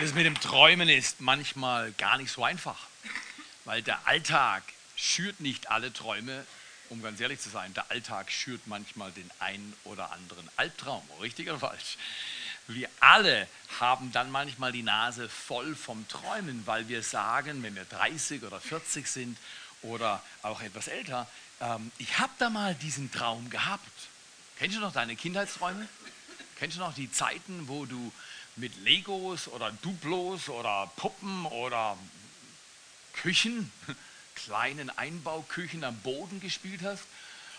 Das mit dem Träumen ist manchmal gar nicht so einfach, weil der Alltag schürt nicht alle Träume, um ganz ehrlich zu sein. Der Alltag schürt manchmal den einen oder anderen Albtraum, richtig oder falsch? Wir alle haben dann manchmal die Nase voll vom Träumen, weil wir sagen, wenn wir 30 oder 40 sind oder auch etwas älter, ähm, ich habe da mal diesen Traum gehabt. Kennst du noch deine Kindheitsträume? Kennst du noch die Zeiten, wo du mit Legos oder Duplos oder Puppen oder Küchen, kleinen Einbauküchen am Boden gespielt hast.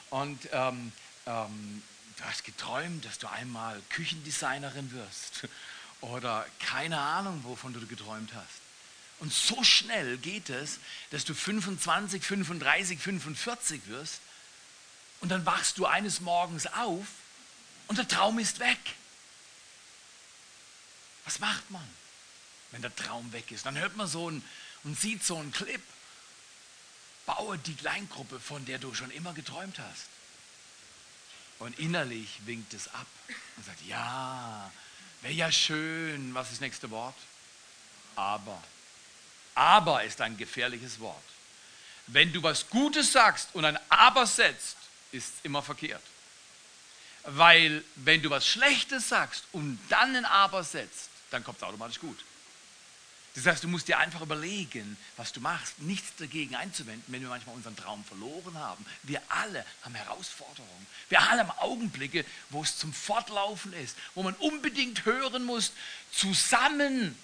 Und ähm, ähm, du hast geträumt, dass du einmal Küchendesignerin wirst. Oder keine Ahnung, wovon du geträumt hast. Und so schnell geht es, dass du 25, 35, 45 wirst. Und dann wachst du eines Morgens auf und der Traum ist weg. Was macht man, wenn der Traum weg ist? Dann hört man so ein, und sieht so einen Clip. Baue die Kleingruppe, von der du schon immer geträumt hast. Und innerlich winkt es ab und sagt, ja, wäre ja schön. Was ist das nächste Wort? Aber. Aber ist ein gefährliches Wort. Wenn du was Gutes sagst und ein Aber setzt, ist es immer verkehrt. Weil wenn du was Schlechtes sagst und dann ein Aber setzt, dann kommt es automatisch gut. Das heißt, du musst dir einfach überlegen, was du machst, nichts dagegen einzuwenden, wenn wir manchmal unseren Traum verloren haben. Wir alle haben Herausforderungen. Wir alle haben Augenblicke, wo es zum Fortlaufen ist, wo man unbedingt hören muss, zusammen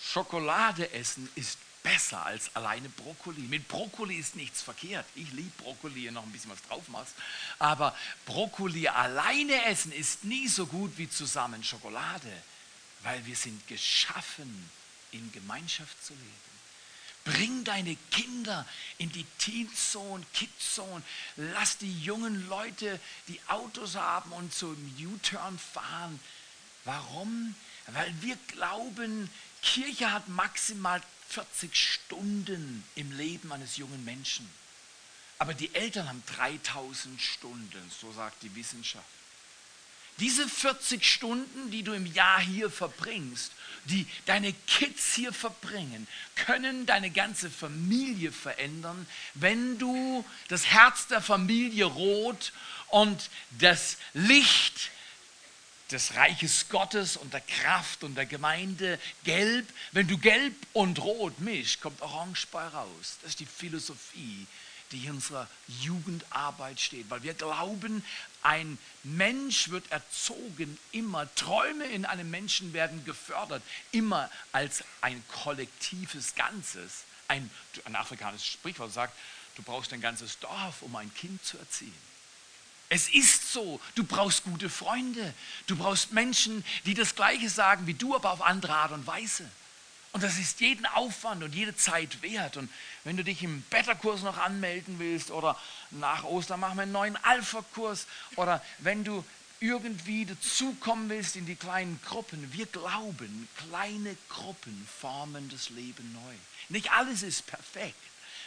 Schokolade essen ist besser als alleine Brokkoli. Mit Brokkoli ist nichts verkehrt. Ich liebe Brokkoli, noch ein bisschen was drauf machst. Aber Brokkoli alleine essen ist nie so gut wie zusammen Schokolade weil wir sind geschaffen, in Gemeinschaft zu leben. Bring deine Kinder in die Teenzone, Kidzone. Lass die jungen Leute, die Autos haben und zum U-Turn fahren. Warum? Weil wir glauben, Kirche hat maximal 40 Stunden im Leben eines jungen Menschen. Aber die Eltern haben 3000 Stunden, so sagt die Wissenschaft. Diese 40 Stunden, die du im Jahr hier verbringst, die deine Kids hier verbringen, können deine ganze Familie verändern, wenn du das Herz der Familie rot und das Licht des Reiches Gottes und der Kraft und der Gemeinde gelb. Wenn du gelb und rot mischst, kommt orange bei raus. Das ist die Philosophie die in unserer Jugendarbeit steht, weil wir glauben, ein Mensch wird erzogen, immer Träume in einem Menschen werden gefördert, immer als ein kollektives Ganzes. Ein, ein afrikanisches Sprichwort sagt, du brauchst ein ganzes Dorf, um ein Kind zu erziehen. Es ist so, du brauchst gute Freunde, du brauchst Menschen, die das Gleiche sagen wie du, aber auf andere Art und Weise. Und das ist jeden Aufwand und jede Zeit wert. Und wenn du dich im Beta-Kurs noch anmelden willst oder nach Ostern machen wir einen neuen Alpha-Kurs oder wenn du irgendwie dazukommen willst in die kleinen Gruppen, wir glauben, kleine Gruppen formen das Leben neu. Nicht alles ist perfekt,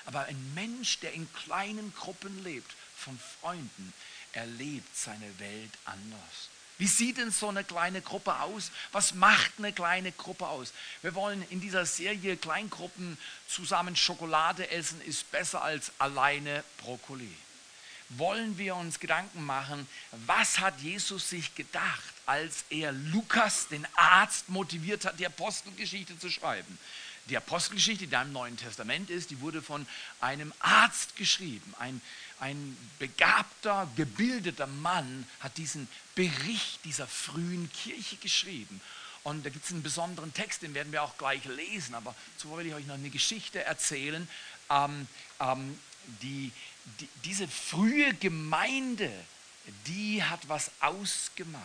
aber ein Mensch, der in kleinen Gruppen lebt, von Freunden, erlebt seine Welt anders. Wie sieht denn so eine kleine Gruppe aus? Was macht eine kleine Gruppe aus? Wir wollen in dieser Serie Kleingruppen zusammen Schokolade essen, ist besser als alleine Brokkoli. Wollen wir uns Gedanken machen, was hat Jesus sich gedacht, als er Lukas, den Arzt, motiviert hat, die Apostelgeschichte zu schreiben? Die Apostelgeschichte, die da im Neuen Testament ist, die wurde von einem Arzt geschrieben. Ein, ein begabter, gebildeter Mann hat diesen Bericht dieser frühen Kirche geschrieben. Und da gibt es einen besonderen Text, den werden wir auch gleich lesen. Aber zuvor will ich euch noch eine Geschichte erzählen. Ähm, ähm, die, die, diese frühe Gemeinde, die hat was ausgemacht.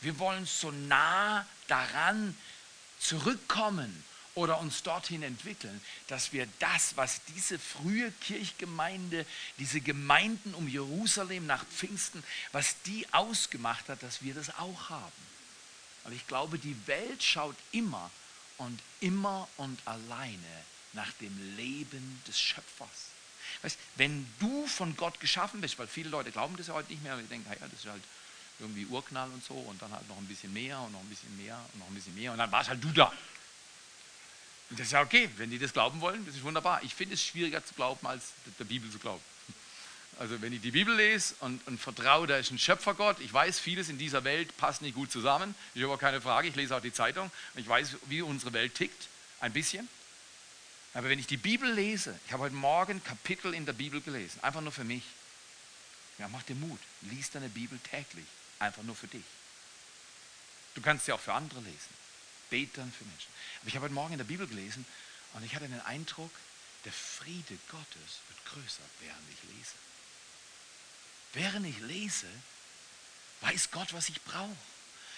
Wir wollen so nah daran zurückkommen oder uns dorthin entwickeln, dass wir das, was diese frühe Kirchgemeinde, diese Gemeinden um Jerusalem nach Pfingsten, was die ausgemacht hat, dass wir das auch haben. Aber ich glaube, die Welt schaut immer und immer und alleine nach dem Leben des Schöpfers. Weißt, wenn du von Gott geschaffen bist, weil viele Leute glauben das ja heute nicht mehr, und denken, ja, das ist halt irgendwie Urknall und so und dann halt noch ein bisschen mehr und noch ein bisschen mehr und noch ein bisschen mehr und dann warst halt du da. Das ist ja okay, wenn die das glauben wollen, das ist wunderbar. Ich finde es schwieriger zu glauben, als der Bibel zu glauben. Also wenn ich die Bibel lese und, und vertraue, da ist ein Schöpfergott, ich weiß, vieles in dieser Welt passt nicht gut zusammen, ich habe auch keine Frage, ich lese auch die Zeitung und ich weiß, wie unsere Welt tickt, ein bisschen. Aber wenn ich die Bibel lese, ich habe heute Morgen Kapitel in der Bibel gelesen, einfach nur für mich. Ja, mach dir Mut, lies deine Bibel täglich, einfach nur für dich. Du kannst sie auch für andere lesen. Bete dann für Menschen. Aber ich habe heute Morgen in der Bibel gelesen und ich hatte den Eindruck, der Friede Gottes wird größer, während ich lese. Während ich lese, weiß Gott, was ich brauche.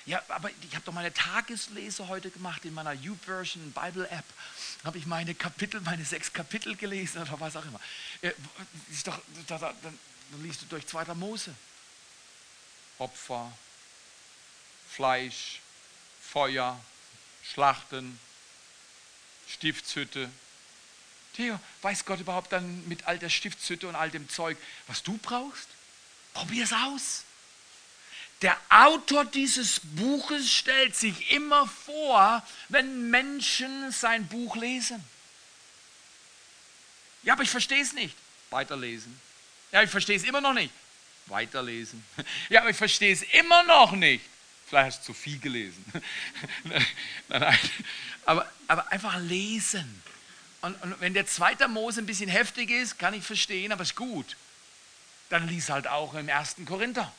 Ja, aber ich habe doch meine Tageslese heute gemacht in meiner YouVersion Bible App. Habe ich meine Kapitel, meine sechs Kapitel gelesen oder was auch immer. Ist doch, dann, dann liest du durch zweiter Mose. Opfer, Fleisch, Feuer, Schlachten, Stiftshütte. Theo, weiß Gott überhaupt dann mit all der Stiftshütte und all dem Zeug, was du brauchst? Probier es aus. Der Autor dieses Buches stellt sich immer vor, wenn Menschen sein Buch lesen. Ja, aber ich verstehe es nicht. Weiterlesen. Ja, ich verstehe es immer noch nicht. Weiterlesen. Ja, aber ich verstehe es immer noch nicht. Vielleicht hast du zu viel gelesen. Aber, aber einfach lesen. Und, und wenn der zweite Mose ein bisschen heftig ist, kann ich verstehen, aber ist gut dann lies halt auch im ersten Korinther.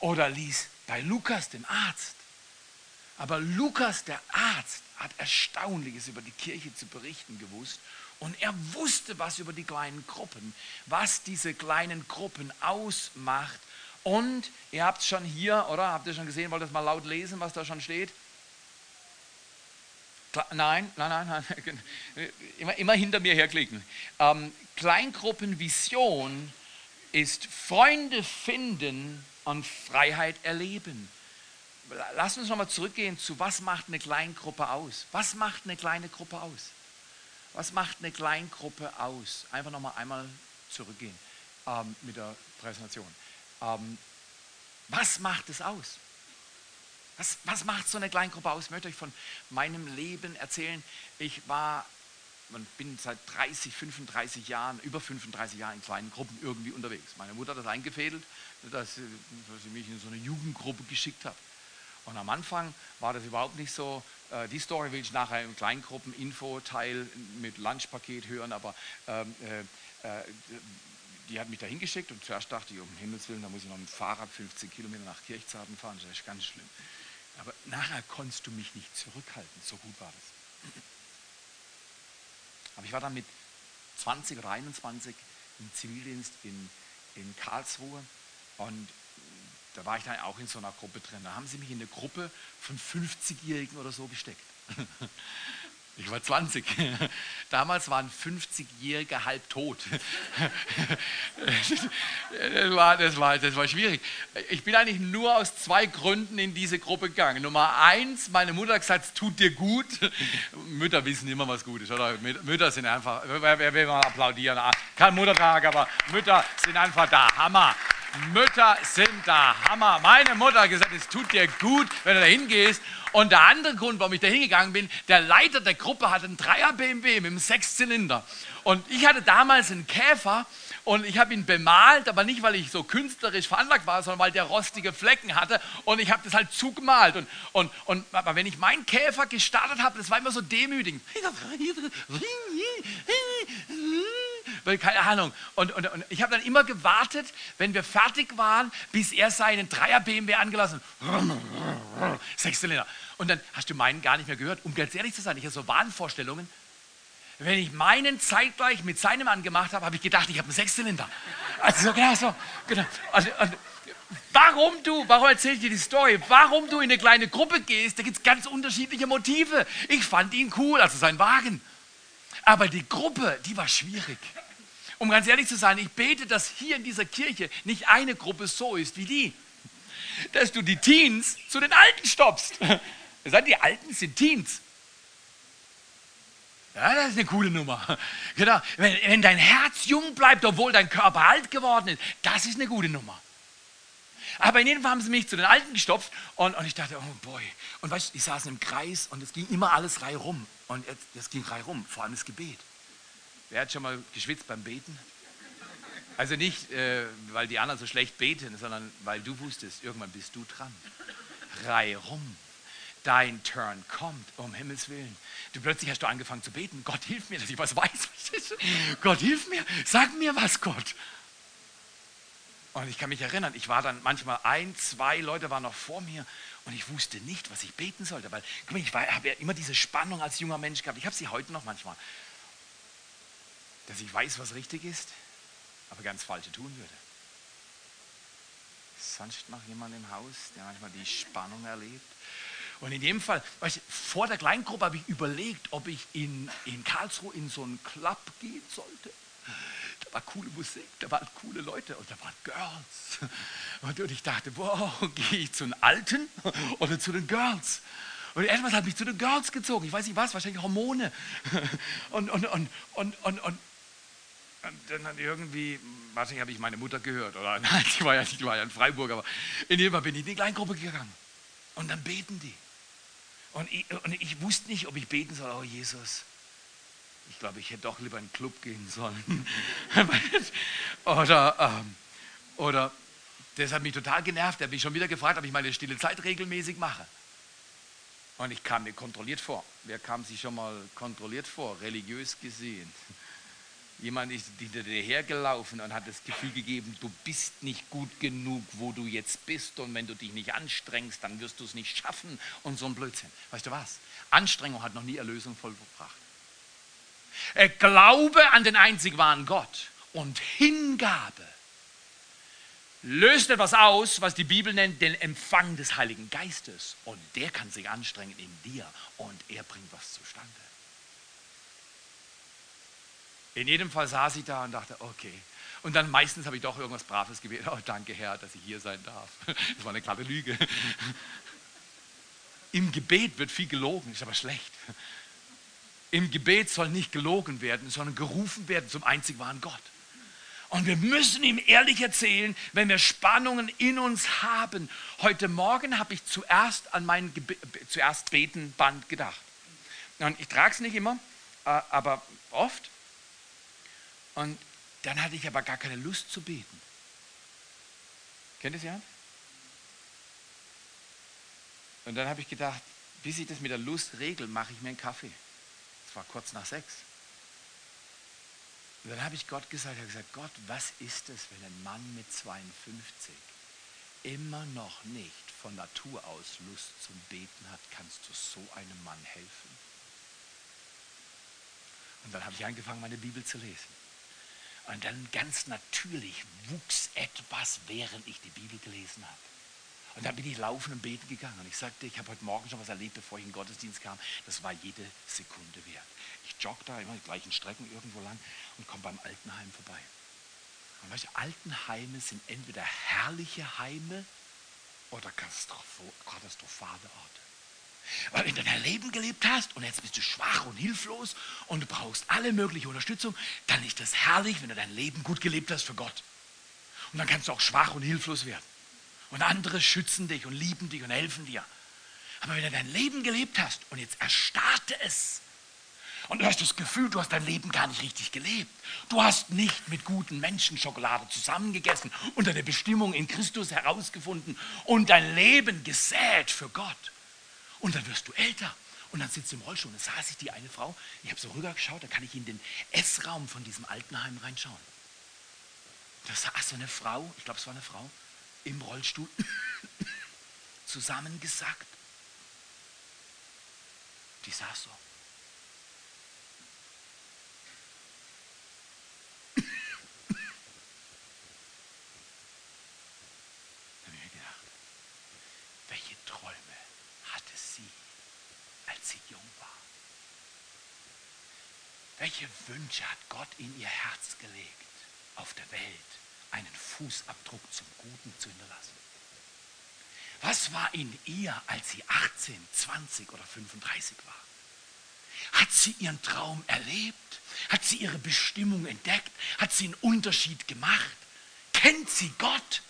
Oder lies bei Lukas, dem Arzt. Aber Lukas, der Arzt, hat Erstaunliches über die Kirche zu berichten gewusst. Und er wusste was über die kleinen Gruppen, was diese kleinen Gruppen ausmacht. Und ihr habt es schon hier, oder? Habt ihr schon gesehen? Wollt ihr das mal laut lesen, was da schon steht? Nein, nein, nein, nein. Immer, immer hinter mir herklicken. Ähm, Kleingruppenvision ist Freunde finden und Freiheit erleben. Lass uns nochmal zurückgehen zu, was macht eine Kleingruppe aus? Was macht eine kleine Gruppe aus? Was macht eine Kleingruppe aus? Einfach nochmal einmal zurückgehen ähm, mit der Präsentation. Ähm, was macht es aus? Was, was macht so eine Kleingruppe aus? Ich möchte euch von meinem Leben erzählen. Ich war und bin seit 30, 35 Jahren, über 35 Jahren in kleinen Gruppen irgendwie unterwegs. Meine Mutter hat das eingefädelt, dass, dass sie mich in so eine Jugendgruppe geschickt hat. Und am Anfang war das überhaupt nicht so. Äh, die Story will ich nachher im Kleingruppen-Info-Teil mit Lunchpaket hören, aber ähm, äh, äh, die hat mich da hingeschickt und zuerst dachte ich, um Himmels Willen, da muss ich noch mit dem Fahrrad 15 Kilometer nach Kirchzarten fahren, das ist ganz schlimm. Aber nachher konntest du mich nicht zurückhalten, so gut war das. Aber ich war dann mit 20 oder 21 im Zivildienst in, in Karlsruhe und da war ich dann auch in so einer Gruppe drin. Da haben sie mich in eine Gruppe von 50-Jährigen oder so gesteckt. Ich war 20. Damals waren 50-Jährige halb tot. Das war, das, war, das war schwierig. Ich bin eigentlich nur aus zwei Gründen in diese Gruppe gegangen. Nummer eins, meine Mutter hat gesagt, es tut dir gut. Mütter wissen immer, was gut ist, oder? Mütter sind einfach, wer will mal applaudieren? Ah, kein Muttertag, aber Mütter sind einfach da. Hammer. Mütter sind da. Hammer. Meine Mutter hat gesagt, es tut dir gut, wenn du da hingehst und der andere Grund, warum ich da hingegangen bin, der Leiter der Gruppe hatte einen Dreier BMW mit einem Sechszylinder. Und ich hatte damals einen Käfer und ich habe ihn bemalt, aber nicht, weil ich so künstlerisch veranlagt war, sondern weil der rostige Flecken hatte und ich habe das halt zugemalt. Und, und, und aber wenn ich meinen Käfer gestartet habe, das war immer so demütigend. Keine Ahnung. Und, und, und ich habe dann immer gewartet, wenn wir fertig waren, bis er seinen Dreier BMW angelassen Sechszylinder. Und dann hast du meinen gar nicht mehr gehört. Um ganz ehrlich zu sein, ich habe so Wahnvorstellungen. Wenn ich meinen zeitgleich mit seinem angemacht habe, habe ich gedacht, ich habe einen Sechszylinder. Also so, genau so. Genau. Also, und, warum du, warum erzähle ich dir die Story? Warum du in eine kleine Gruppe gehst, da gibt es ganz unterschiedliche Motive. Ich fand ihn cool, also sein Wagen. Aber die Gruppe, die war schwierig. Um ganz ehrlich zu sein, ich bete, dass hier in dieser Kirche nicht eine Gruppe so ist wie die. Dass du die Teens zu den Alten stoppst. Die Alten sind Teens. Ja, das ist eine coole Nummer. Genau. Wenn, wenn, dein Herz jung bleibt, obwohl dein Körper alt geworden ist, das ist eine gute Nummer. Aber in jedem Fall haben sie mich zu den Alten gestopft und, und ich dachte, oh boy. Und weißt du, ich saß im Kreis und es ging immer alles rei rum. Und es ging rei rum, vor allem das Gebet. Wer hat schon mal geschwitzt beim Beten? Also nicht, äh, weil die anderen so schlecht beten, sondern weil du wusstest, irgendwann bist du dran. Rei rum. Dein Turn kommt, um Himmels Willen. Du plötzlich hast du angefangen zu beten. Gott hilf mir, dass ich was weiß. Gott hilf mir, sag mir was, Gott. Und ich kann mich erinnern, ich war dann manchmal ein, zwei Leute waren noch vor mir und ich wusste nicht, was ich beten sollte. Weil, guck mal, ich habe ja immer diese Spannung als junger Mensch gehabt. Ich habe sie heute noch manchmal. Dass ich weiß, was richtig ist, aber ganz falsche tun würde. Sonst noch jemand im Haus, der manchmal die Spannung erlebt? Und in dem Fall, weißt du, vor der Kleingruppe habe ich überlegt, ob ich in, in Karlsruhe in so einen Club gehen sollte. Da war coole Musik, da waren coole Leute und da waren Girls. Und, ich dachte, wow, gehe ich zu den Alten oder zu den Girls? Und etwas hat mich zu den Girls gezogen. Ich weiß nicht was, wahrscheinlich Hormone. Und, und, und, und, und, und, dann hat irgendwie, wahrscheinlich habe ich meine Mutter gehört. Oder nein, die war ja, die war ja in Freiburg, aber in jedem Fall bin ich in die Kleingruppe gegangen. Und dann beten die. Und ich, und ich wusste nicht, ob ich beten soll, oh Jesus. Ich glaube, ich hätte doch lieber in einen Club gehen sollen. oder, ähm, oder, das hat mich total genervt. Er hat mich schon wieder gefragt, ob ich meine stille Zeit regelmäßig mache. Und ich kam mir kontrolliert vor. Wer kam sich schon mal kontrolliert vor, religiös gesehen? Jemand ist hinter dir hergelaufen und hat das Gefühl gegeben, du bist nicht gut genug, wo du jetzt bist. Und wenn du dich nicht anstrengst, dann wirst du es nicht schaffen. Und so ein Blödsinn. Weißt du was? Anstrengung hat noch nie Erlösung vollbracht. Äh, Glaube an den einzig wahren Gott und Hingabe löst etwas aus, was die Bibel nennt, den Empfang des Heiligen Geistes. Und der kann sich anstrengen in dir und er bringt was zustande. In jedem Fall saß ich da und dachte, okay. Und dann meistens habe ich doch irgendwas Braves gebetet. Oh, danke Herr, dass ich hier sein darf. Das war eine klare Lüge. Im Gebet wird viel gelogen, ist aber schlecht. Im Gebet soll nicht gelogen werden, sondern gerufen werden zum einzig wahren Gott. Und wir müssen ihm ehrlich erzählen, wenn wir Spannungen in uns haben. Heute Morgen habe ich zuerst an mein Gebe zuerst Betenband gedacht. Und ich trage es nicht immer, äh, aber oft. Und dann hatte ich aber gar keine Lust zu beten. Kennt ihr es ja? Und dann habe ich gedacht, bis ich das mit der Lust regel, mache ich mir einen Kaffee. Es war kurz nach sechs. Und dann habe ich Gott gesagt, ich habe gesagt, Gott, was ist es, wenn ein Mann mit 52 immer noch nicht von Natur aus Lust zum Beten hat, kannst du so einem Mann helfen? Und dann habe ich angefangen, meine Bibel zu lesen. Und dann ganz natürlich wuchs etwas, während ich die Bibel gelesen habe. Und dann bin ich laufen und beten gegangen. Und ich sagte, ich habe heute Morgen schon was erlebt, bevor ich in den Gottesdienst kam. Das war jede Sekunde wert. Ich jogge da immer die gleichen Strecken irgendwo lang und komme beim Altenheim vorbei. Und weißt du, Altenheime sind entweder herrliche Heime oder katastrophale Orte. Weil wenn du dein Leben gelebt hast und jetzt bist du schwach und hilflos und du brauchst alle mögliche Unterstützung, dann ist das herrlich, wenn du dein Leben gut gelebt hast für Gott. Und dann kannst du auch schwach und hilflos werden. Und andere schützen dich und lieben dich und helfen dir. Aber wenn du dein Leben gelebt hast und jetzt erstarrte es und du hast das Gefühl, du hast dein Leben gar nicht richtig gelebt. Du hast nicht mit guten Menschen Schokolade zusammengegessen, unter der Bestimmung in Christus herausgefunden und dein Leben gesät für Gott und dann wirst du älter. Und dann sitzt du im Rollstuhl. Und dann sah sich die eine Frau, ich habe so rübergeschaut, da kann ich in den Essraum von diesem Altenheim reinschauen. Da saß so eine Frau, ich glaube, es war eine Frau, im Rollstuhl, zusammengesackt. Die saß so. Wünsche hat Gott in ihr Herz gelegt, auf der Welt einen Fußabdruck zum Guten zu hinterlassen? Was war in ihr, als sie 18, 20 oder 35 war? Hat sie ihren Traum erlebt? Hat sie ihre Bestimmung entdeckt? Hat sie einen Unterschied gemacht? Kennt sie Gott?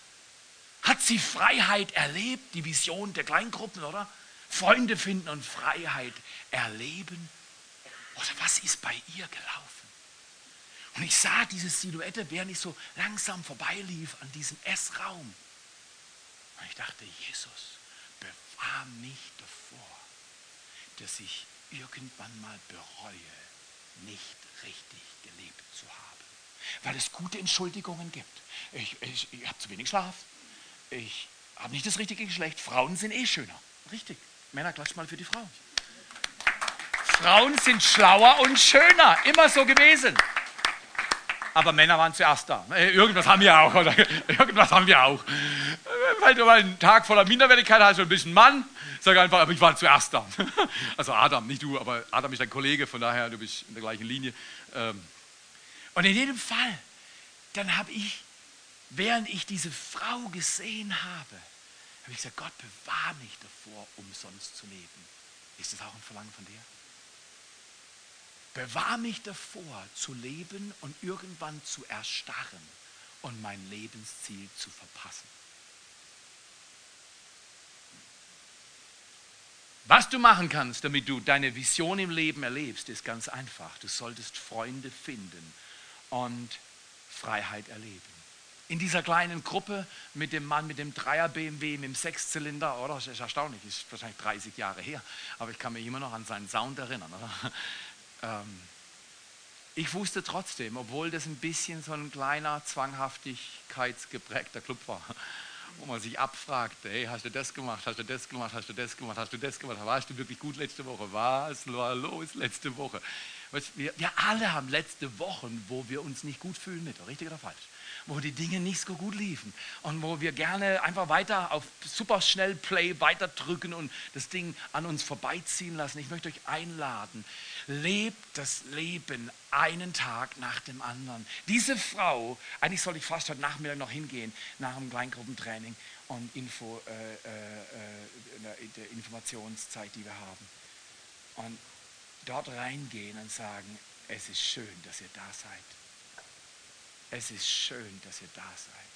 Hat sie Freiheit erlebt, die Vision der Kleingruppen, oder? Freunde finden und Freiheit erleben. Oder was ist bei ihr gelaufen? Und ich sah diese Silhouette, während ich so langsam vorbeilief an diesem Essraum. Und ich dachte, Jesus, bewahr mich davor, dass ich irgendwann mal bereue, nicht richtig gelebt zu haben. Weil es gute Entschuldigungen gibt. Ich, ich, ich habe zu wenig Schlaf. Ich habe nicht das richtige Geschlecht. Frauen sind eh schöner. Richtig. Männer, klatscht mal für die Frauen. Frauen sind schlauer und schöner. Immer so gewesen. Aber Männer waren zuerst da. Äh, irgendwas haben wir auch, oder? Irgendwas haben wir auch. Weil du mal einen Tag voller Minderwertigkeit hast und ein Mann, sag einfach, aber ich war zuerst da. Also Adam, nicht du, aber Adam ist dein Kollege, von daher, du bist in der gleichen Linie. Ähm, und in jedem Fall, dann habe ich, während ich diese Frau gesehen habe, habe ich gesagt, Gott, bewahr mich davor, umsonst zu leben. Ist das auch ein Verlangen von dir? Bewahr mich davor, zu leben und irgendwann zu erstarren und mein Lebensziel zu verpassen. Was du machen kannst, damit du deine Vision im Leben erlebst, ist ganz einfach. Du solltest Freunde finden und Freiheit erleben in dieser kleinen Gruppe mit dem Mann mit dem Dreier BMW, mit dem Sechszylinder, oder? Das ist erstaunlich, ist wahrscheinlich 30 Jahre her, aber ich kann mich immer noch an seinen Sound erinnern, oder? Ähm, ich wusste trotzdem, obwohl das ein bisschen so ein kleiner, zwanghaftigkeitsgeprägter Club war, wo man sich abfragte, hey, hast du das gemacht, hast du das gemacht, hast du das gemacht, hast du das gemacht, warst du wirklich gut letzte Woche, was war los letzte Woche? Wir, wir alle haben letzte Wochen, wo wir uns nicht gut fühlen mit, richtig oder falsch? wo die Dinge nicht so gut liefen und wo wir gerne einfach weiter auf super schnell Play weiter drücken und das Ding an uns vorbeiziehen lassen. Ich möchte euch einladen, lebt das Leben einen Tag nach dem anderen. Diese Frau, eigentlich sollte ich fast heute Nachmittag noch hingehen, nach dem Kleingruppentraining und Info, äh, äh, äh der Informationszeit, die wir haben. Und dort reingehen und sagen, es ist schön, dass ihr da seid. Es ist schön, dass ihr da seid.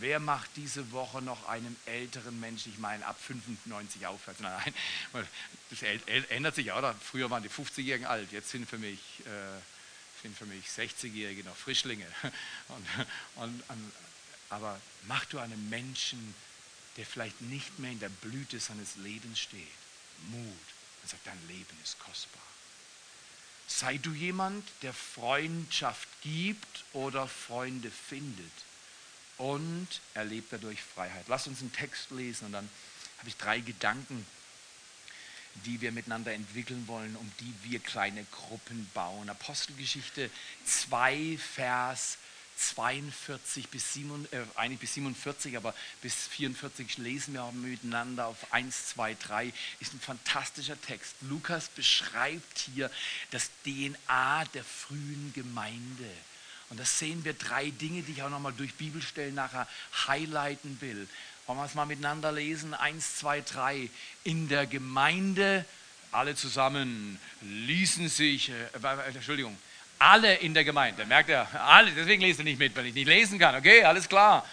Wer macht diese Woche noch einem älteren Menschen, ich meine ab 95 aufwärts? Nein, nein, das ändert sich, oder? Früher waren die 50-Jährigen alt, jetzt sind für mich, äh, mich 60-Jährige noch Frischlinge. Und, und, aber mach du einem Menschen, der vielleicht nicht mehr in der Blüte seines Lebens steht, Mut und sagt, dein Leben ist kostbar. Sei du jemand, der Freundschaft gibt oder Freunde findet und erlebt dadurch Freiheit. Lass uns einen Text lesen und dann habe ich drei Gedanken, die wir miteinander entwickeln wollen, um die wir kleine Gruppen bauen. Apostelgeschichte 2, Vers 42 bis, 7, äh, eigentlich bis 47, aber bis 44 lesen wir auch miteinander auf 1, 2, 3. Ist ein fantastischer Text. Lukas beschreibt hier das DNA der frühen Gemeinde. Und da sehen wir drei Dinge, die ich auch nochmal durch Bibelstellen nachher highlighten will. Wollen wir es mal miteinander lesen? 1, 2, 3. In der Gemeinde, alle zusammen, ließen sich, äh, Entschuldigung, alle in der Gemeinde. Merkt ihr? Alle. Deswegen lest ihr nicht mit, weil ich nicht lesen kann. Okay, alles klar.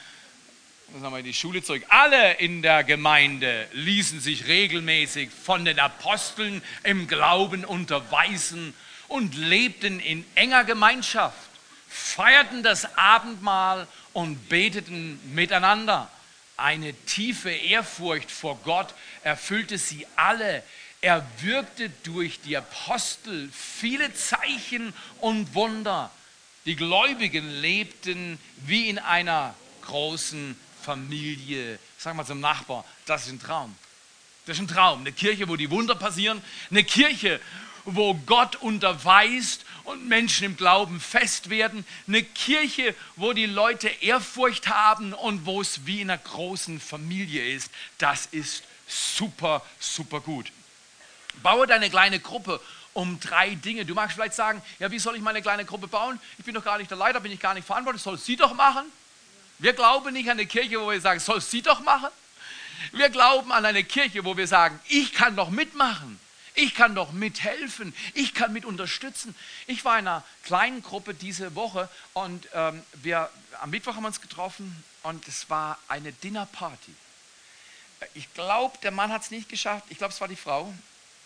Dann haben wir in die Schule zurück. Alle in der Gemeinde ließen sich regelmäßig von den Aposteln im Glauben unterweisen und lebten in enger Gemeinschaft, feierten das Abendmahl und beteten miteinander. Eine tiefe Ehrfurcht vor Gott erfüllte sie alle er wirkte durch die Apostel viele Zeichen und Wunder. Die Gläubigen lebten wie in einer großen Familie. Sag mal zum Nachbar, das ist ein Traum. Das ist ein Traum. Eine Kirche, wo die Wunder passieren. Eine Kirche, wo Gott unterweist und Menschen im Glauben fest werden. Eine Kirche, wo die Leute Ehrfurcht haben und wo es wie in einer großen Familie ist. Das ist super, super gut. Baue deine kleine Gruppe um drei Dinge. Du magst vielleicht sagen, ja, wie soll ich meine kleine Gruppe bauen? Ich bin doch gar nicht der Leiter, bin ich gar nicht verantwortlich, soll sie doch machen. Wir glauben nicht an eine Kirche, wo wir sagen, soll sie doch machen. Wir glauben an eine Kirche, wo wir sagen, ich kann doch mitmachen. Ich kann doch mithelfen. Ich kann mit unterstützen. Ich war in einer kleinen Gruppe diese Woche und ähm, wir, am Mittwoch haben wir uns getroffen und es war eine Dinnerparty. Ich glaube, der Mann hat es nicht geschafft. Ich glaube, es war die Frau.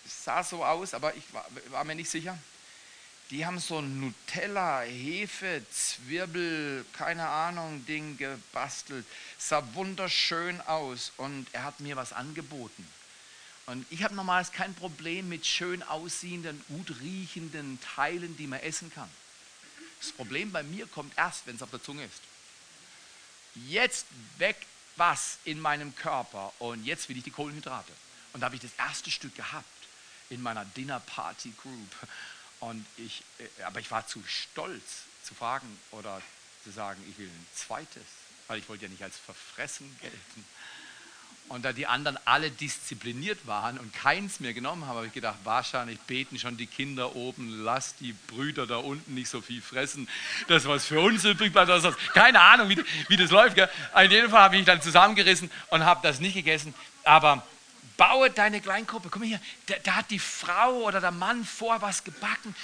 Es sah so aus, aber ich war, war mir nicht sicher. Die haben so ein Nutella, Hefe, Zwirbel, keine Ahnung, Ding gebastelt. Sah wunderschön aus und er hat mir was angeboten. Und ich habe normalerweise kein Problem mit schön aussehenden, gut riechenden Teilen, die man essen kann. Das Problem bei mir kommt erst, wenn es auf der Zunge ist. Jetzt weckt was in meinem Körper und jetzt will ich die Kohlenhydrate. Und da habe ich das erste Stück gehabt in meiner Dinner Party Group. Und ich, äh, aber ich war zu stolz zu fragen oder zu sagen, ich will ein zweites, weil ich wollte ja nicht als verfressen gelten. Und da die anderen alle diszipliniert waren und keins mehr genommen haben, habe ich gedacht, wahrscheinlich beten schon die Kinder oben, lass die Brüder da unten nicht so viel fressen, das was für uns übrig bleibt. Das, keine Ahnung, wie, wie das läuft. Gell? In jedem Fall habe ich mich dann zusammengerissen und habe das nicht gegessen. Aber baue deine Kleingruppe. Guck mal hier, da, da hat die Frau oder der Mann vor was gebacken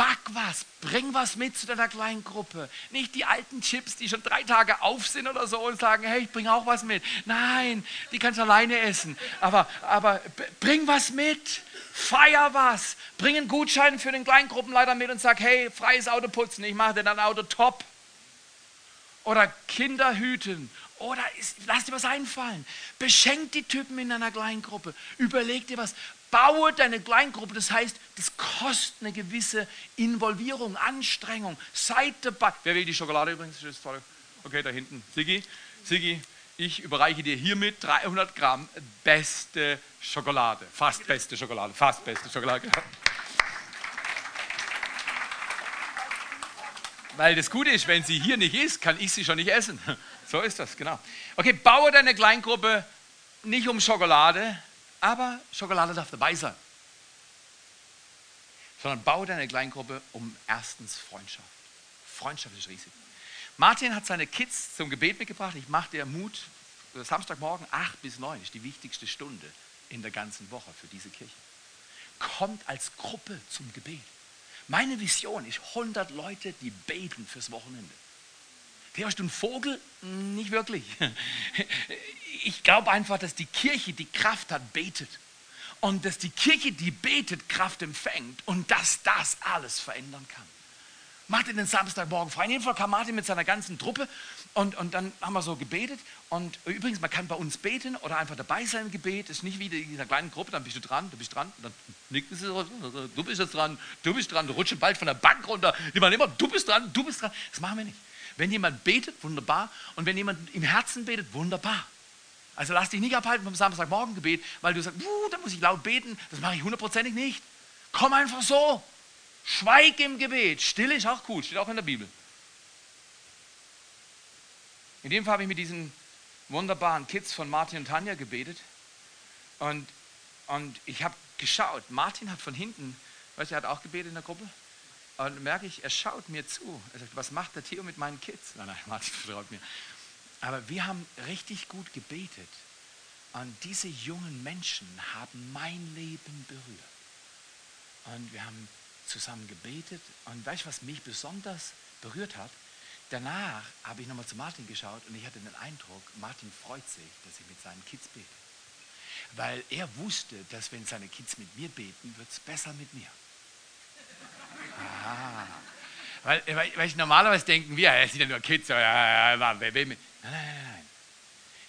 back was, bring was mit zu deiner kleinen Gruppe. Nicht die alten Chips, die schon drei Tage auf sind oder so und sagen, hey, ich bringe auch was mit. Nein, die kannst du alleine essen. Aber, aber bring was mit, feier was, bring einen Gutschein für den Kleingruppenleiter mit und sag, hey, freies Auto putzen, ich mache dir dein Auto top. Oder Kinder hüten oder ist, lass dir was einfallen. Beschenk die Typen in deiner Kleingruppe. Überleg dir was. Baue deine Kleingruppe, das heißt, das kostet eine gewisse Involvierung, Anstrengung. Seid dabei. Wer will die Schokolade übrigens? Okay, da hinten. Sigi, Sigi, ich überreiche dir hiermit 300 Gramm beste Schokolade. Fast beste Schokolade, fast beste Schokolade. Weil das Gute ist, wenn sie hier nicht ist, kann ich sie schon nicht essen. So ist das, genau. Okay, baue deine Kleingruppe nicht um Schokolade, aber Schokolade darf dabei sein. Sondern baue deine Kleingruppe um erstens Freundschaft. Freundschaft ist riesig. Martin hat seine Kids zum Gebet mitgebracht. Ich mache dir Mut. Samstagmorgen 8 bis 9 ist die wichtigste Stunde in der ganzen Woche für diese Kirche. Kommt als Gruppe zum Gebet. Meine Vision ist 100 Leute, die beten fürs Wochenende. Theo, du ein Vogel? Nicht wirklich. Ich glaube einfach, dass die Kirche die Kraft hat, betet. Und dass die Kirche, die betet, Kraft empfängt. Und dass das alles verändern kann. Macht ihr den Samstagmorgen frei. In jedem Fall kam Martin mit seiner ganzen Truppe und, und dann haben wir so gebetet. Und übrigens, man kann bei uns beten oder einfach dabei sein im Gebet. Ist nicht wie in dieser kleinen Gruppe, dann bist du dran, du bist dran, dann nicken sie, du bist jetzt dran, du bist dran, du rutschen bald von der Bank runter. Die machen immer, du bist dran, du bist dran. Das machen wir nicht. Wenn jemand betet, wunderbar. Und wenn jemand im Herzen betet, wunderbar. Also lass dich nicht abhalten vom Samstagmorgengebet, weil du sagst, da muss ich laut beten. Das mache ich hundertprozentig nicht. Komm einfach so. Schweig im Gebet. Stille ist auch gut, steht auch in der Bibel. In dem Fall habe ich mit diesen wunderbaren Kids von Martin und Tanja gebetet. Und, und ich habe geschaut, Martin hat von hinten, weißt du, er hat auch gebetet in der Gruppe. Und merke ich, er schaut mir zu. Er sagt, was macht der Theo mit meinen Kids? Nein, nein, Martin vertraut mir. Aber wir haben richtig gut gebetet. Und diese jungen Menschen haben mein Leben berührt. Und wir haben zusammen gebetet. Und weißt du, was mich besonders berührt hat? Danach habe ich nochmal zu Martin geschaut und ich hatte den Eindruck, Martin freut sich, dass ich mit seinen Kids bete. Weil er wusste, dass wenn seine Kids mit mir beten, wird es besser mit mir. Ah. Weil, weil, weil normalerweise denken wir, er sind ja nur Kids. Nein, nein, nein, nein.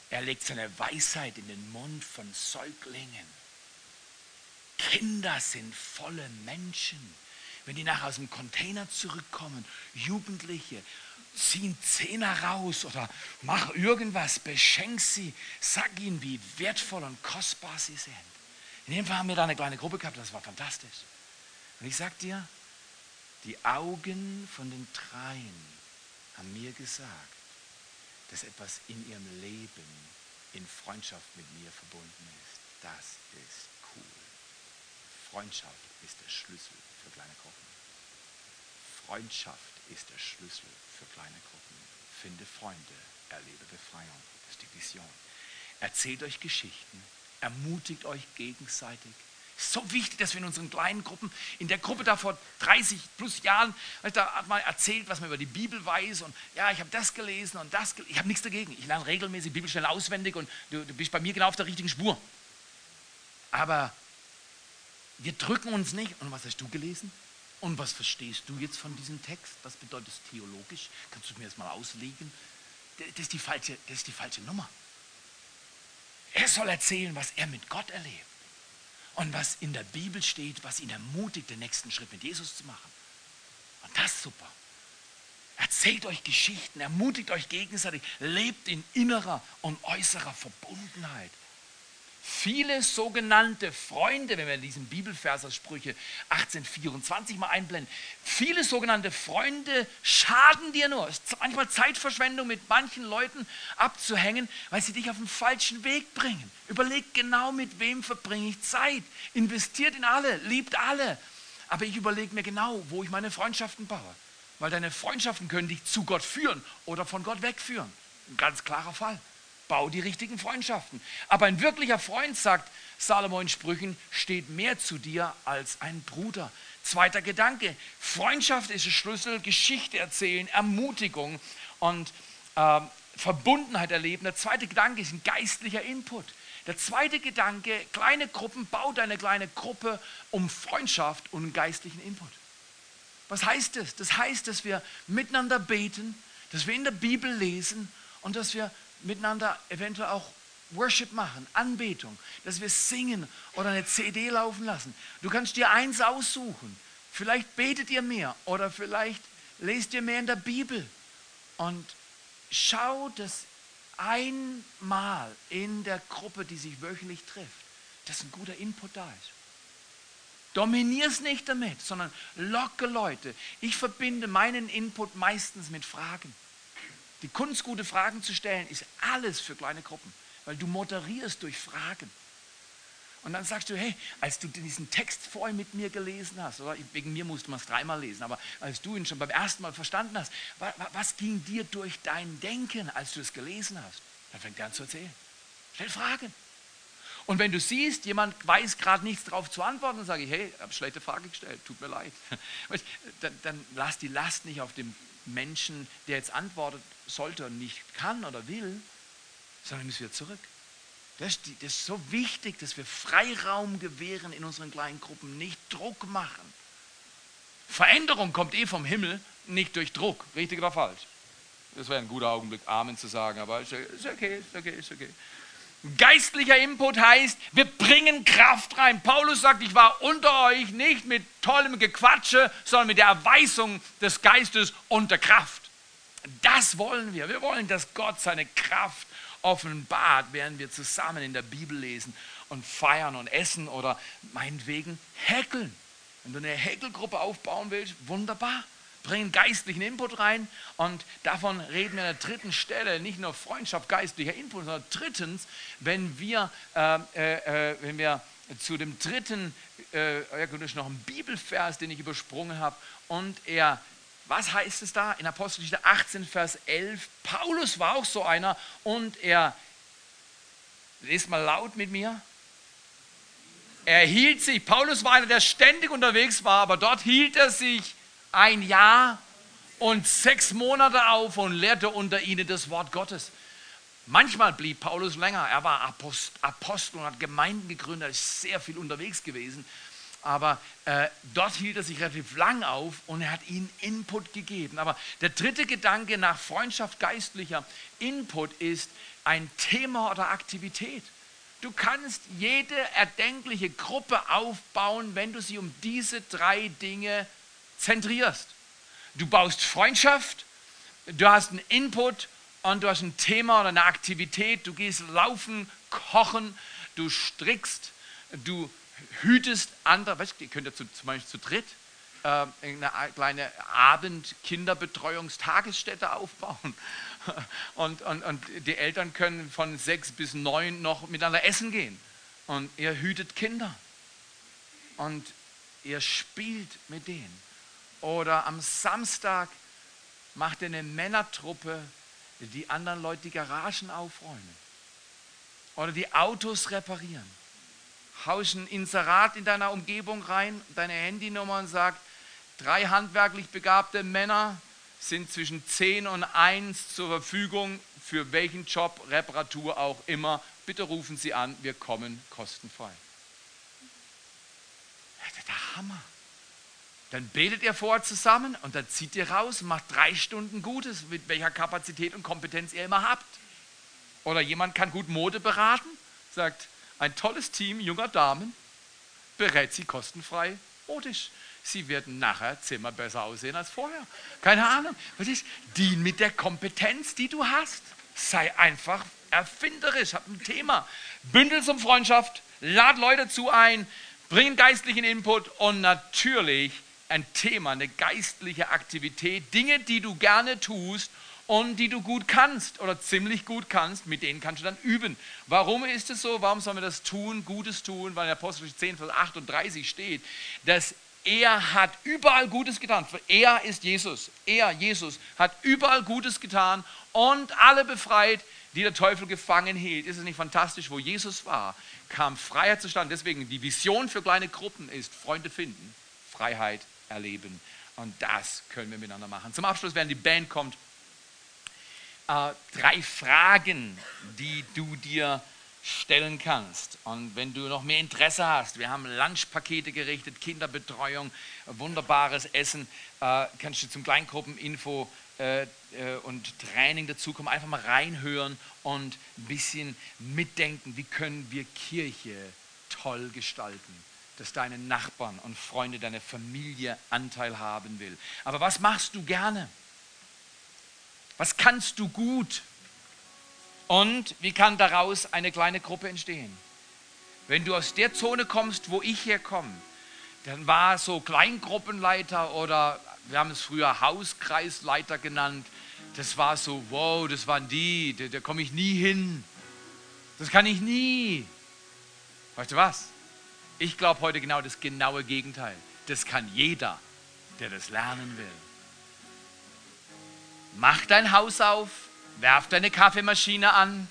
Er legt seine Weisheit in den Mund von Säuglingen. Kinder sind volle Menschen. Wenn die nachher aus dem Container zurückkommen, Jugendliche, ziehen Zehner raus oder mach irgendwas, beschenk sie, sag ihnen, wie wertvoll und kostbar sie sind. In dem Fall haben wir da eine kleine Gruppe gehabt, das war fantastisch. Und ich sag dir, die Augen von den dreien haben mir gesagt, dass etwas in ihrem Leben in Freundschaft mit mir verbunden ist. Das ist cool. Freundschaft ist der Schlüssel für kleine Gruppen. Freundschaft ist der Schlüssel für kleine Gruppen. Finde Freunde, erlebe Befreiung. Das ist die Vision. Erzählt euch Geschichten, ermutigt euch gegenseitig, So wichtig, dass wir in unseren kleinen Gruppen, in der Gruppe da vor 30 plus Jahren, da hat man erzählt, was man über die Bibel weiß und ja, ich habe das gelesen und das. Ich habe nichts dagegen. Ich lerne regelmäßig Bibelstellen auswendig und du, du bist bei mir genau auf der richtigen Spur. Aber wir drücken uns nicht. Und was hast du gelesen? Und was verstehst du jetzt von diesem Text? Was bedeutet es theologisch? Kannst du mir das mal auslegen? Das ist die falsche, das ist die falsche Nummer. Er soll erzählen, was er mit Gott erlebt und was in der Bibel steht, was ihn ermutigt, den nächsten Schritt mit Jesus zu machen. Und das ist super. Erzählt euch Geschichten, ermutigt euch gegenseitig, lebt in innerer und äußerer Verbundenheit. Viele sogenannte Freunde, wenn wir diesen Bibelvers aus Sprüche 1824 mal einblenden, viele sogenannte Freunde schaden dir nur. Es ist manchmal Zeitverschwendung, mit manchen Leuten abzuhängen, weil sie dich auf den falschen Weg bringen. Überleg genau, mit wem verbringe ich Zeit. Investiert in alle, liebt alle. Aber ich überlege mir genau, wo ich meine Freundschaften baue. Weil deine Freundschaften können dich zu Gott führen oder von Gott wegführen. Ein ganz klarer Fall. Bau die richtigen Freundschaften. Aber ein wirklicher Freund, sagt Salomo in Sprüchen, steht mehr zu dir als ein Bruder. Zweiter Gedanke, Freundschaft ist der Schlüssel, Geschichte erzählen, Ermutigung und äh, Verbundenheit erleben. Der zweite Gedanke ist ein geistlicher Input. Der zweite Gedanke, kleine Gruppen, bau deine kleine Gruppe um Freundschaft und geistlichen Input. Was heißt das? Das heißt, dass wir miteinander beten, dass wir in der Bibel lesen und dass wir miteinander eventuell auch Worship machen, Anbetung, dass wir singen oder eine CD laufen lassen. Du kannst dir eins aussuchen. Vielleicht betet ihr mehr oder vielleicht lest ihr mehr in der Bibel. Und schau, dass einmal in der Gruppe, die sich wöchentlich trifft, dass ein guter Input da ist. Dominier es nicht damit, sondern locke Leute. Ich verbinde meinen Input meistens mit Fragen. Die Kunst, gute Fragen zu stellen, ist alles für kleine Gruppen, weil du moderierst durch Fragen. Und dann sagst du, hey, als du diesen Text vorher mit mir gelesen hast, oder wegen mir musste man es dreimal lesen, aber als du ihn schon beim ersten Mal verstanden hast, was ging dir durch dein Denken, als du es gelesen hast? Dann fängt er an zu erzählen. Stell Fragen. Und wenn du siehst, jemand weiß gerade nichts darauf zu antworten, dann sage ich, hey, habe schlechte Frage gestellt, tut mir leid. Dann, dann lass die Last nicht auf dem Menschen, der jetzt antwortet, sollte und nicht kann oder will, sondern müssen wir zurück. Das ist, so wichtig, dass wir Freiraum gewähren in unseren kleinen Gruppen, nicht Druck machen. Veränderung kommt eh vom Himmel, nicht durch Druck. Richtig oder falsch? Das wäre ein guter Augenblick, Amen zu sagen, aber ist okay, ist okay, ist okay. Geistlicher Input heißt, wir bringen Kraft rein. Paulus sagt, ich war unter euch nicht mit tollem Gequatsche, sondern mit der Erweisung des Geistes und der Kraft. Das wollen wir. Wir wollen, dass Gott seine Kraft offenbart, während wir zusammen in der Bibel lesen und feiern und essen oder meinetwegen häkeln. Wenn du eine Häkelgruppe aufbauen willst, wunderbar bringen geistlichen Input rein und davon reden wir an der dritten Stelle, nicht nur Freundschaft, geistlicher Input, sondern drittens, wenn wir, äh, äh, äh wenn wir zu dem dritten, äh, noch ein Bibelvers, den ich übersprungen habe und er, was heißt es da? In Apostelgeschichte 18, Vers 11, Paulus war auch so einer und er, lest mal laut mit mir, er hielt sich, Paulus war einer, der ständig unterwegs war, aber dort hielt er sich ein Jahr und sechs Monate auf und lehrte unter ihnen das Wort Gottes. Manchmal blieb Paulus länger. Er war Apostel und hat Gemeinden gegründet, er ist sehr viel unterwegs gewesen. Aber äh, dort hielt er sich relativ lang auf und er hat ihnen Input gegeben. Aber der dritte Gedanke nach Freundschaft geistlicher Input ist ein Thema oder Aktivität. Du kannst jede erdenkliche Gruppe aufbauen, wenn du sie um diese drei Dinge zentrierst. Du baust Freundschaft, du hast einen Input und du hast ein Thema oder eine Aktivität. Du gehst laufen, kochen, du strickst, du hütest andere. Weißt du, ihr könnt ja zu, zum Beispiel zu dritt äh, eine kleine Abend-Kinderbetreuungstagesstätte aufbauen. Und, und, und die Eltern können von sechs bis neun noch miteinander essen gehen. Und ihr hütet Kinder. Und ihr spielt mit denen. Oder am Samstag macht eine Männertruppe die anderen Leute die Garagen aufräumen. Oder die Autos reparieren. haust ein Inserat in deiner Umgebung rein, deine Handynummer und sagst, drei handwerklich begabte Männer sind zwischen 10 und 1 zur Verfügung für welchen Job, Reparatur auch immer. Bitte rufen Sie an, wir kommen kostenfrei. Das der Hammer. Dann betet ihr vorher zusammen und dann zieht ihr raus und macht drei Stunden Gutes, mit welcher Kapazität und Kompetenz ihr immer habt. Oder jemand kann gut Mode beraten, sagt, ein tolles Team junger Damen berät sie kostenfrei modisch. Sie werden nachher Zimmer besser aussehen als vorher. Keine Ahnung. Was ist? Dien mit der Kompetenz, die du hast. Sei einfach erfinderisch, hab ein Thema. Bündel zum Freundschaft, lad Leute zu ein, bring geistlichen Input und natürlich ein Thema, eine geistliche Aktivität, Dinge, die du gerne tust und die du gut kannst oder ziemlich gut kannst, mit denen kannst du dann üben. Warum ist es so? Warum sollen wir das tun, Gutes tun? Weil in Apostel 10, Vers 38 steht, dass er hat überall Gutes getan. Er ist Jesus. Er, Jesus, hat überall Gutes getan und alle befreit, die der Teufel gefangen hielt. Ist es nicht fantastisch, wo Jesus war, kam Freiheit zustande. Deswegen die Vision für kleine Gruppen ist Freunde finden, Freiheit erleben. Und das können wir miteinander machen. Zum Abschluss, während die Band kommt, äh, drei Fragen, die du dir stellen kannst. Und wenn du noch mehr Interesse hast, wir haben Lunchpakete gerichtet, Kinderbetreuung, wunderbares Essen, äh, kannst du zum Kleingruppeninfo äh, äh, und Training dazukommen, einfach mal reinhören und ein bisschen mitdenken, wie können wir Kirche toll gestalten, dass deine Nachbarn und Freunde, deine Familie Anteil haben will. Aber was machst du gerne? Was kannst du gut? Und wie kann daraus eine kleine Gruppe entstehen? Wenn du aus der Zone kommst, wo ich herkomme, dann war so Kleingruppenleiter oder wir haben es früher Hauskreisleiter genannt. Das war so, wow, das waren die, da, da komme ich nie hin. Das kann ich nie. Weißt du was? Ich glaube heute genau das genaue Gegenteil. Das kann jeder, der das lernen will. Mach dein Haus auf, werf deine Kaffeemaschine an,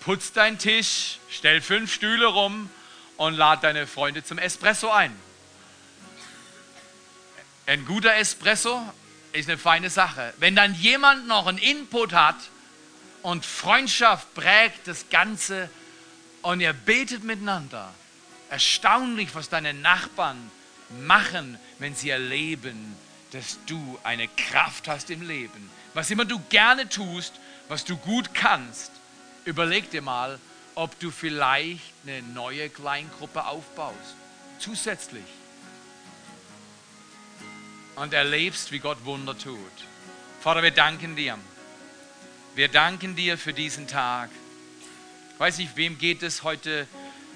putz deinen Tisch, stell fünf Stühle rum und lad deine Freunde zum Espresso ein. Ein guter Espresso ist eine feine Sache. Wenn dann jemand noch einen Input hat und Freundschaft prägt das Ganze und ihr betet miteinander, erstaunlich, was deine Nachbarn machen, wenn sie erleben, dass du eine Kraft hast im Leben, was immer du gerne tust, was du gut kannst, überleg dir mal, ob du vielleicht eine neue Kleingruppe aufbaust. Zusätzlich. Und erlebst, wie Gott Wunder tut. Vater, wir danken dir. Wir danken dir für diesen Tag. Ich weiß nicht, wem geht es heute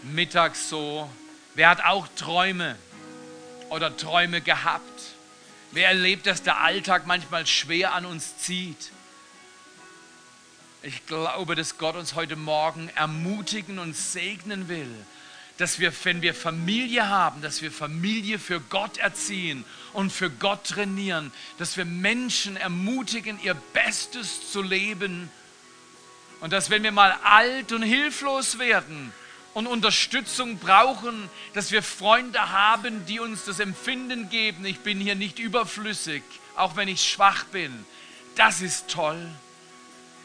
Mittag so? Wer hat auch Träume oder Träume gehabt? Wer erlebt, dass der Alltag manchmal schwer an uns zieht? Ich glaube, dass Gott uns heute Morgen ermutigen und segnen will, dass wir, wenn wir Familie haben, dass wir Familie für Gott erziehen und für Gott trainieren, dass wir Menschen ermutigen, ihr Bestes zu leben und dass wenn wir mal alt und hilflos werden, und Unterstützung brauchen, dass wir Freunde haben, die uns das Empfinden geben, ich bin hier nicht überflüssig, auch wenn ich schwach bin. Das ist toll.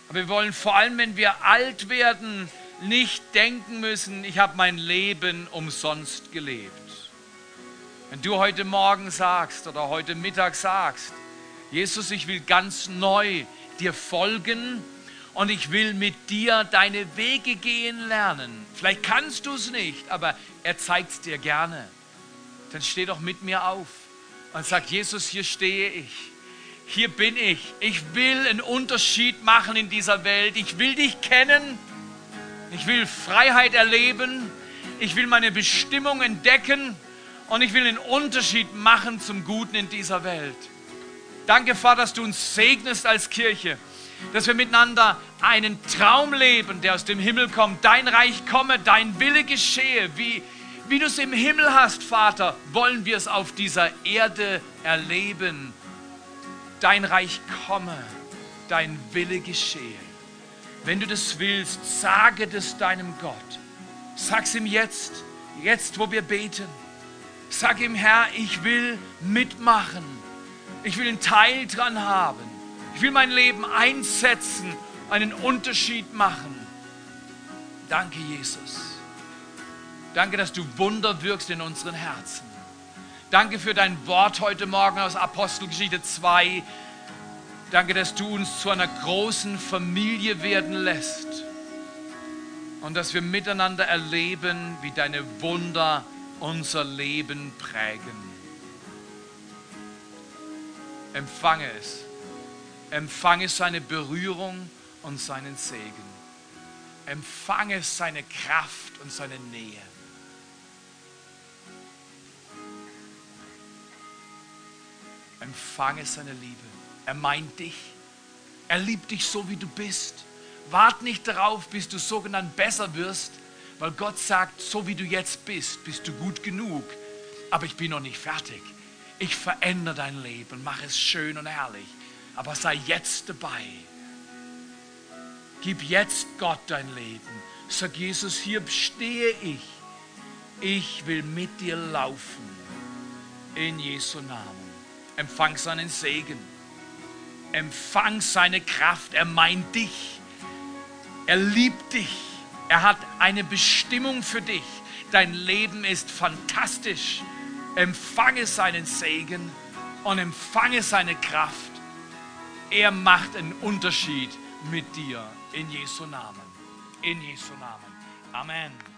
Aber wir wollen vor allem, wenn wir alt werden, nicht denken müssen, ich habe mein Leben umsonst gelebt. Wenn du heute Morgen sagst oder heute Mittag sagst, Jesus, ich will ganz neu dir folgen, und ich will mit dir deine Wege gehen lernen. Vielleicht kannst du es nicht, aber er zeigt es dir gerne. Dann steh doch mit mir auf und sag, Jesus, hier stehe ich. Hier bin ich. Ich will einen Unterschied machen in dieser Welt. Ich will dich kennen. Ich will Freiheit erleben. Ich will meine Bestimmung entdecken. Und ich will einen Unterschied machen zum Guten in dieser Welt. Danke, Vater, dass du uns segnest als Kirche dass wir miteinander einen Traum leben, der aus dem Himmel kommt. Dein Reich komme, dein Wille geschehe. Wie, wie du es im Himmel hast, Vater, wollen wir es auf dieser Erde erleben. Dein Reich komme, dein Wille geschehe. Wenn du das willst, sage das deinem Gott. Sag's ihm jetzt. jetzt wo wir beten, sag ihm, Herr, ich will mitmachen. Ich will einen Teil dran haben. Will mein Leben einsetzen, einen Unterschied machen. Danke, Jesus. Danke, dass du Wunder wirkst in unseren Herzen. Danke für dein Wort heute Morgen aus Apostelgeschichte 2. Danke, dass du uns zu einer großen Familie werden lässt und dass wir miteinander erleben, wie deine Wunder unser Leben prägen. Empfange es. Empfange seine Berührung und seinen Segen. Empfange seine Kraft und seine Nähe. Empfange seine Liebe. Er meint dich. Er liebt dich so, wie du bist. Wart nicht darauf, bis du sogenannt besser wirst, weil Gott sagt, so wie du jetzt bist, bist du gut genug. Aber ich bin noch nicht fertig. Ich verändere dein Leben, mache es schön und herrlich. Aber sei jetzt dabei. Gib jetzt Gott dein Leben. Sag Jesus, hier stehe ich. Ich will mit dir laufen. In Jesu Namen. Empfang seinen Segen. Empfang seine Kraft. Er meint dich. Er liebt dich. Er hat eine Bestimmung für dich. Dein Leben ist fantastisch. Empfange seinen Segen und empfange seine Kraft. Er macht einen Unterschied mit dir. In Jesu Namen. In Jesu Namen. Amen.